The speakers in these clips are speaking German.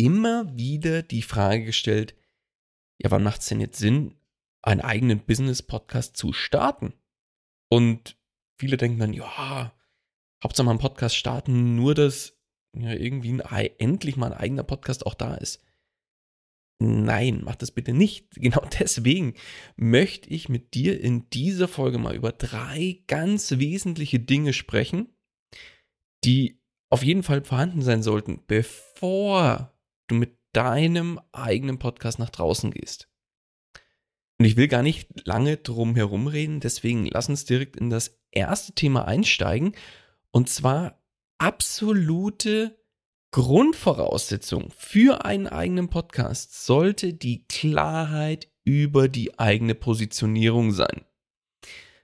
immer wieder die Frage gestellt, ja, wann macht es denn jetzt Sinn, einen eigenen Business-Podcast zu starten? Und viele denken dann, ja, Hauptsache mal einen Podcast starten, nur dass ja, irgendwie ein, endlich mal ein eigener Podcast auch da ist. Nein, mach das bitte nicht. Genau deswegen möchte ich mit dir in dieser Folge mal über drei ganz wesentliche Dinge sprechen, die auf jeden Fall vorhanden sein sollten, bevor du mit deinem eigenen Podcast nach draußen gehst. Und ich will gar nicht lange drum herum reden, deswegen lass uns direkt in das erste Thema einsteigen. Und zwar absolute Grundvoraussetzung für einen eigenen Podcast sollte die Klarheit über die eigene Positionierung sein.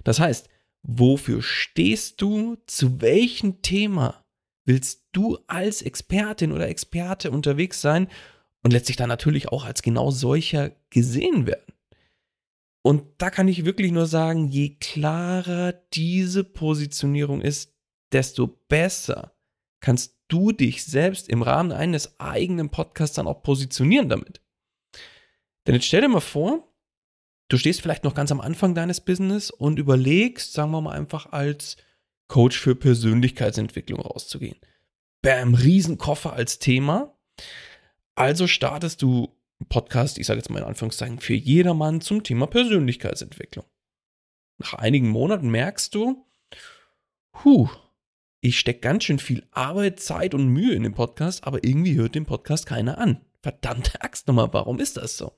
Das heißt, wofür stehst du, zu welchem Thema willst du als Expertin oder Experte unterwegs sein und letztlich dann natürlich auch als genau solcher gesehen werden. Und da kann ich wirklich nur sagen, je klarer diese Positionierung ist, desto besser kannst du dich selbst im Rahmen eines eigenen Podcasts dann auch positionieren damit. Denn jetzt stell dir mal vor, du stehst vielleicht noch ganz am Anfang deines Business und überlegst, sagen wir mal einfach als Coach für Persönlichkeitsentwicklung rauszugehen. Bam, Riesenkoffer als Thema. Also startest du einen Podcast, ich sage jetzt mal in Anführungszeichen, für jedermann zum Thema Persönlichkeitsentwicklung. Nach einigen Monaten merkst du, huh, ich stecke ganz schön viel Arbeit, Zeit und Mühe in den Podcast, aber irgendwie hört den Podcast keiner an. Verdammte Axt nochmal, warum ist das so?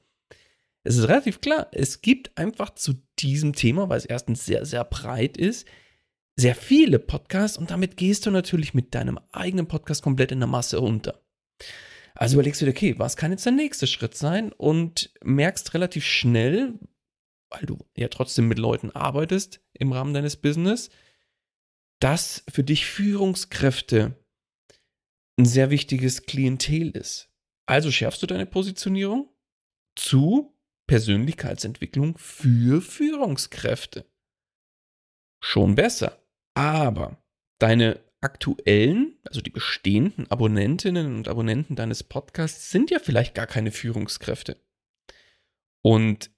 Es ist relativ klar, es gibt einfach zu diesem Thema, weil es erstens sehr, sehr breit ist, sehr viele Podcasts und damit gehst du natürlich mit deinem eigenen Podcast komplett in der Masse unter. Also überlegst du dir, okay, was kann jetzt der nächste Schritt sein und merkst relativ schnell, weil du ja trotzdem mit Leuten arbeitest im Rahmen deines Business, dass für dich Führungskräfte ein sehr wichtiges Klientel ist. Also schärfst du deine Positionierung zu Persönlichkeitsentwicklung für Führungskräfte. Schon besser. Aber deine aktuellen, also die bestehenden Abonnentinnen und Abonnenten deines Podcasts sind ja vielleicht gar keine Führungskräfte. Und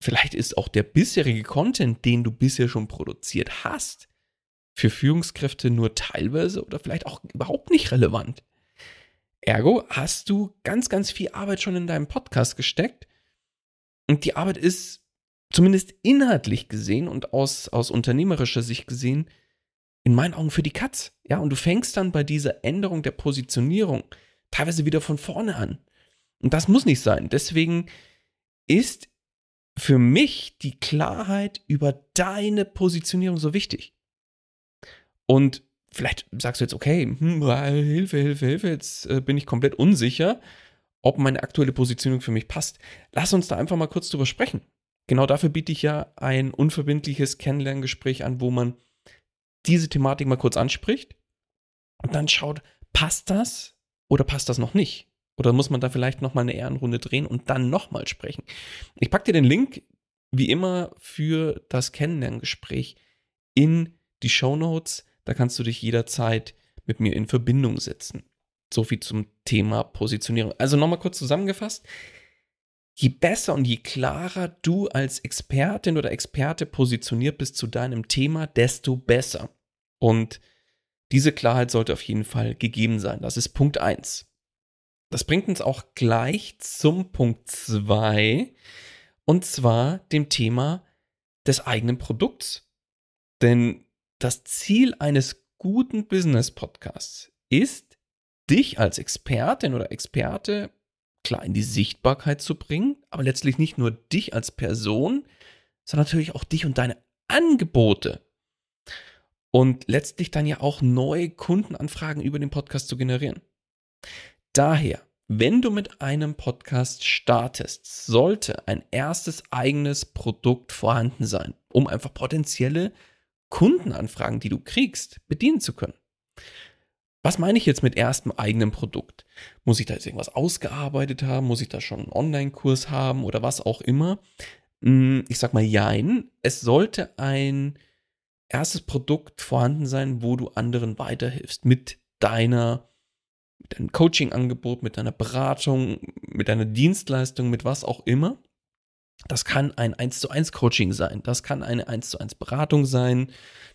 vielleicht ist auch der bisherige Content, den du bisher schon produziert hast, für Führungskräfte nur teilweise oder vielleicht auch überhaupt nicht relevant. Ergo hast du ganz, ganz viel Arbeit schon in deinem Podcast gesteckt und die Arbeit ist zumindest inhaltlich gesehen und aus, aus unternehmerischer Sicht gesehen in meinen Augen für die Katz. Ja, und du fängst dann bei dieser Änderung der Positionierung teilweise wieder von vorne an. Und das muss nicht sein. Deswegen ist für mich die Klarheit über deine Positionierung so wichtig. Und vielleicht sagst du jetzt, okay, hm, Hilfe, Hilfe, Hilfe, jetzt äh, bin ich komplett unsicher, ob meine aktuelle Positionierung für mich passt. Lass uns da einfach mal kurz drüber sprechen. Genau dafür biete ich ja ein unverbindliches Kennenlerngespräch an, wo man diese Thematik mal kurz anspricht und dann schaut, passt das oder passt das noch nicht? Oder muss man da vielleicht nochmal eine Ehrenrunde drehen und dann nochmal sprechen? Ich packe dir den Link, wie immer, für das Kennenlerngespräch in die Show Notes. Da kannst du dich jederzeit mit mir in Verbindung setzen. So viel zum Thema Positionierung. Also nochmal kurz zusammengefasst. Je besser und je klarer du als Expertin oder Experte positioniert bist zu deinem Thema, desto besser. Und diese Klarheit sollte auf jeden Fall gegeben sein. Das ist Punkt 1. Das bringt uns auch gleich zum Punkt 2 und zwar dem Thema des eigenen Produkts. Denn das Ziel eines guten Business-Podcasts ist, dich als Expertin oder Experte klar in die Sichtbarkeit zu bringen, aber letztlich nicht nur dich als Person, sondern natürlich auch dich und deine Angebote. Und letztlich dann ja auch neue Kundenanfragen über den Podcast zu generieren. Daher, wenn du mit einem Podcast startest, sollte ein erstes eigenes Produkt vorhanden sein, um einfach potenzielle Kundenanfragen, die du kriegst, bedienen zu können. Was meine ich jetzt mit erstem eigenen Produkt? Muss ich da jetzt irgendwas ausgearbeitet haben? Muss ich da schon einen Online-Kurs haben oder was auch immer? Hm, ich sag mal, jein. Es sollte ein erstes Produkt vorhanden sein, wo du anderen weiterhilfst mit deiner mit einem Coaching-Angebot, mit deiner Beratung, mit deiner Dienstleistung, mit was auch immer. Das kann ein 1 zu 1 Coaching sein, das kann eine 1 zu 1 Beratung sein,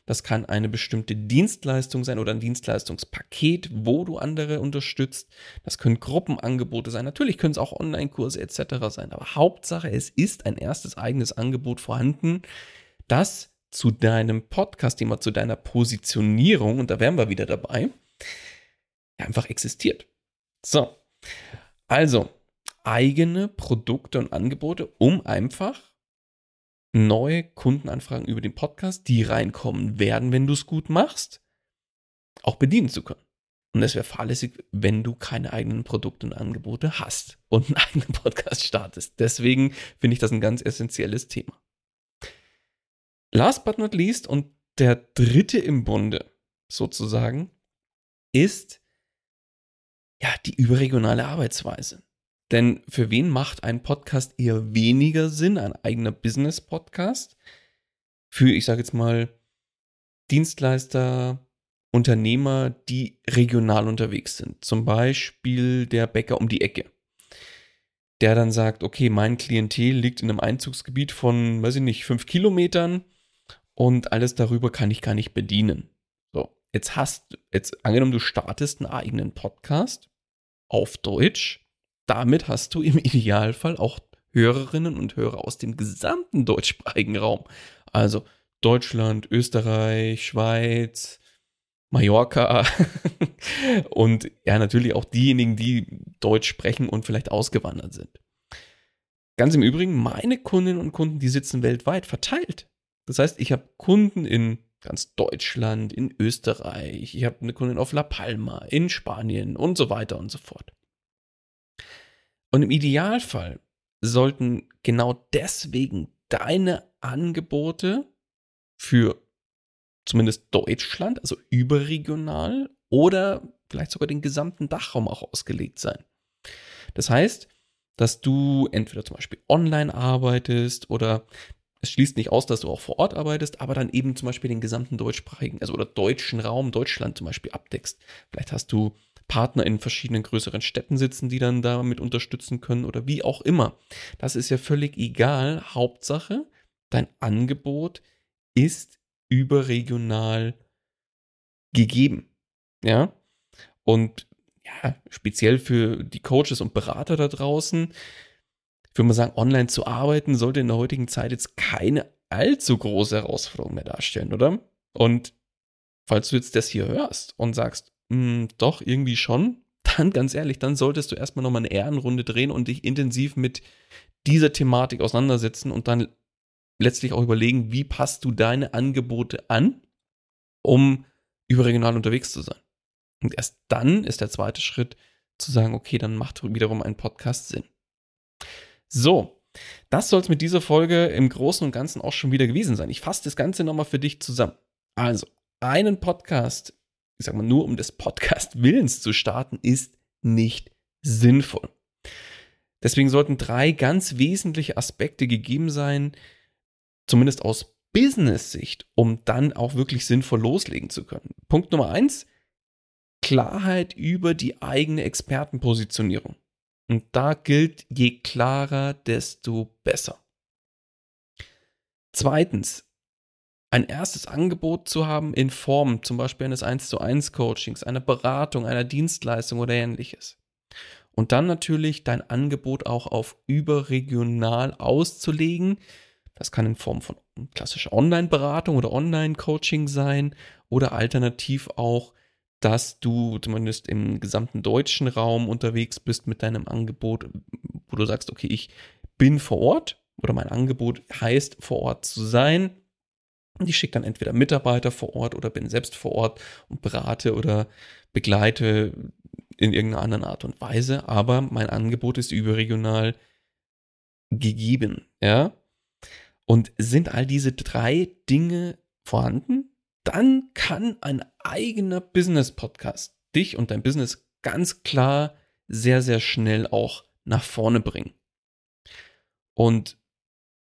das kann eine bestimmte Dienstleistung sein oder ein Dienstleistungspaket, wo du andere unterstützt. Das können Gruppenangebote sein, natürlich können es auch Online-Kurse etc. sein, aber Hauptsache, es ist ein erstes eigenes Angebot vorhanden, das zu deinem Podcast-Thema, zu deiner Positionierung, und da wären wir wieder dabei, einfach existiert. So, also eigene Produkte und Angebote, um einfach neue Kundenanfragen über den Podcast, die reinkommen werden, wenn du es gut machst, auch bedienen zu können. Und es wäre fahrlässig, wenn du keine eigenen Produkte und Angebote hast und einen eigenen Podcast startest. Deswegen finde ich das ein ganz essentielles Thema. Last but not least und der dritte im Bunde sozusagen ist ja, die überregionale Arbeitsweise. Denn für wen macht ein Podcast eher weniger Sinn, ein eigener Business-Podcast? Für, ich sage jetzt mal, Dienstleister, Unternehmer, die regional unterwegs sind. Zum Beispiel der Bäcker um die Ecke. Der dann sagt, okay, mein Klientel liegt in einem Einzugsgebiet von, weiß ich nicht, fünf Kilometern und alles darüber kann ich gar nicht bedienen. Jetzt hast, jetzt angenommen, du startest einen eigenen Podcast auf Deutsch. Damit hast du im Idealfall auch Hörerinnen und Hörer aus dem gesamten deutschsprachigen Raum. Also Deutschland, Österreich, Schweiz, Mallorca und ja, natürlich auch diejenigen, die Deutsch sprechen und vielleicht ausgewandert sind. Ganz im Übrigen, meine Kundinnen und Kunden, die sitzen weltweit verteilt. Das heißt, ich habe Kunden in ganz Deutschland, in Österreich, ich habe eine Kundin auf La Palma, in Spanien und so weiter und so fort. Und im Idealfall sollten genau deswegen deine Angebote für zumindest Deutschland, also überregional oder vielleicht sogar den gesamten Dachraum auch ausgelegt sein. Das heißt, dass du entweder zum Beispiel online arbeitest oder es schließt nicht aus, dass du auch vor Ort arbeitest, aber dann eben zum Beispiel den gesamten deutschsprachigen, also oder deutschen Raum, Deutschland zum Beispiel abdeckst. Vielleicht hast du Partner in verschiedenen größeren Städten sitzen, die dann damit unterstützen können oder wie auch immer. Das ist ja völlig egal. Hauptsache, dein Angebot ist überregional gegeben. Ja. Und ja, speziell für die Coaches und Berater da draußen, ich würde mal sagen, online zu arbeiten sollte in der heutigen Zeit jetzt keine allzu große Herausforderung mehr darstellen, oder? Und falls du jetzt das hier hörst und sagst, hm, doch, irgendwie schon, dann ganz ehrlich, dann solltest du erstmal nochmal eine Ehrenrunde drehen und dich intensiv mit dieser Thematik auseinandersetzen und dann letztlich auch überlegen, wie passt du deine Angebote an, um überregional unterwegs zu sein. Und erst dann ist der zweite Schritt zu sagen, okay, dann macht wiederum ein Podcast Sinn. So, das soll es mit dieser Folge im Großen und Ganzen auch schon wieder gewesen sein. Ich fasse das Ganze nochmal für dich zusammen. Also, einen Podcast, ich sag mal nur um des Podcast-Willens zu starten, ist nicht sinnvoll. Deswegen sollten drei ganz wesentliche Aspekte gegeben sein, zumindest aus Business-Sicht, um dann auch wirklich sinnvoll loslegen zu können. Punkt Nummer eins, Klarheit über die eigene Expertenpositionierung. Und da gilt, je klarer, desto besser. Zweitens, ein erstes Angebot zu haben in Form zum Beispiel eines 1 zu 1 Coachings, einer Beratung, einer Dienstleistung oder ähnliches. Und dann natürlich dein Angebot auch auf überregional auszulegen. Das kann in Form von klassischer Online-Beratung oder Online-Coaching sein oder alternativ auch dass du zumindest im gesamten deutschen Raum unterwegs bist mit deinem Angebot, wo du sagst, okay, ich bin vor Ort oder mein Angebot heißt, vor Ort zu sein. Und ich schicke dann entweder Mitarbeiter vor Ort oder bin selbst vor Ort und berate oder begleite in irgendeiner anderen Art und Weise. Aber mein Angebot ist überregional gegeben, ja. Und sind all diese drei Dinge vorhanden? dann kann ein eigener Business-Podcast dich und dein Business ganz klar sehr, sehr schnell auch nach vorne bringen. Und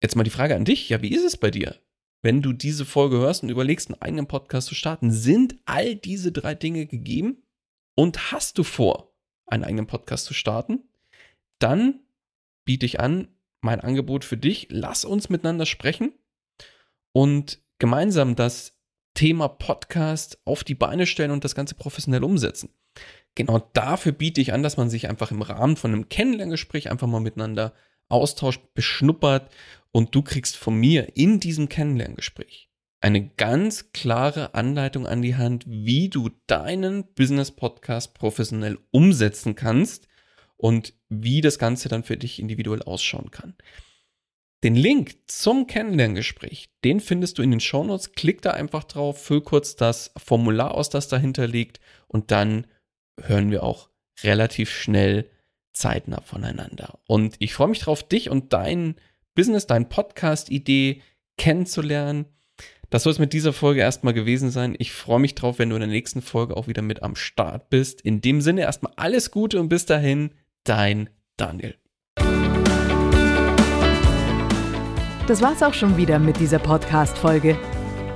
jetzt mal die Frage an dich, ja, wie ist es bei dir? Wenn du diese Folge hörst und überlegst, einen eigenen Podcast zu starten, sind all diese drei Dinge gegeben? Und hast du vor, einen eigenen Podcast zu starten, dann biete ich an, mein Angebot für dich, lass uns miteinander sprechen und gemeinsam das Thema Podcast auf die Beine stellen und das Ganze professionell umsetzen. Genau dafür biete ich an, dass man sich einfach im Rahmen von einem Kennenlerngespräch einfach mal miteinander austauscht, beschnuppert und du kriegst von mir in diesem Kennenlerngespräch eine ganz klare Anleitung an die Hand, wie du deinen Business Podcast professionell umsetzen kannst und wie das Ganze dann für dich individuell ausschauen kann. Den Link zum Kennenlerngespräch, den findest du in den Shownotes. Klick da einfach drauf, füll kurz das Formular aus, das dahinter liegt und dann hören wir auch relativ schnell zeitnah voneinander. Und ich freue mich drauf, dich und dein Business, dein Podcast-Idee kennenzulernen. Das soll es mit dieser Folge erstmal gewesen sein. Ich freue mich drauf, wenn du in der nächsten Folge auch wieder mit am Start bist. In dem Sinne erstmal alles Gute und bis dahin, dein Daniel. Das war's auch schon wieder mit dieser Podcast-Folge.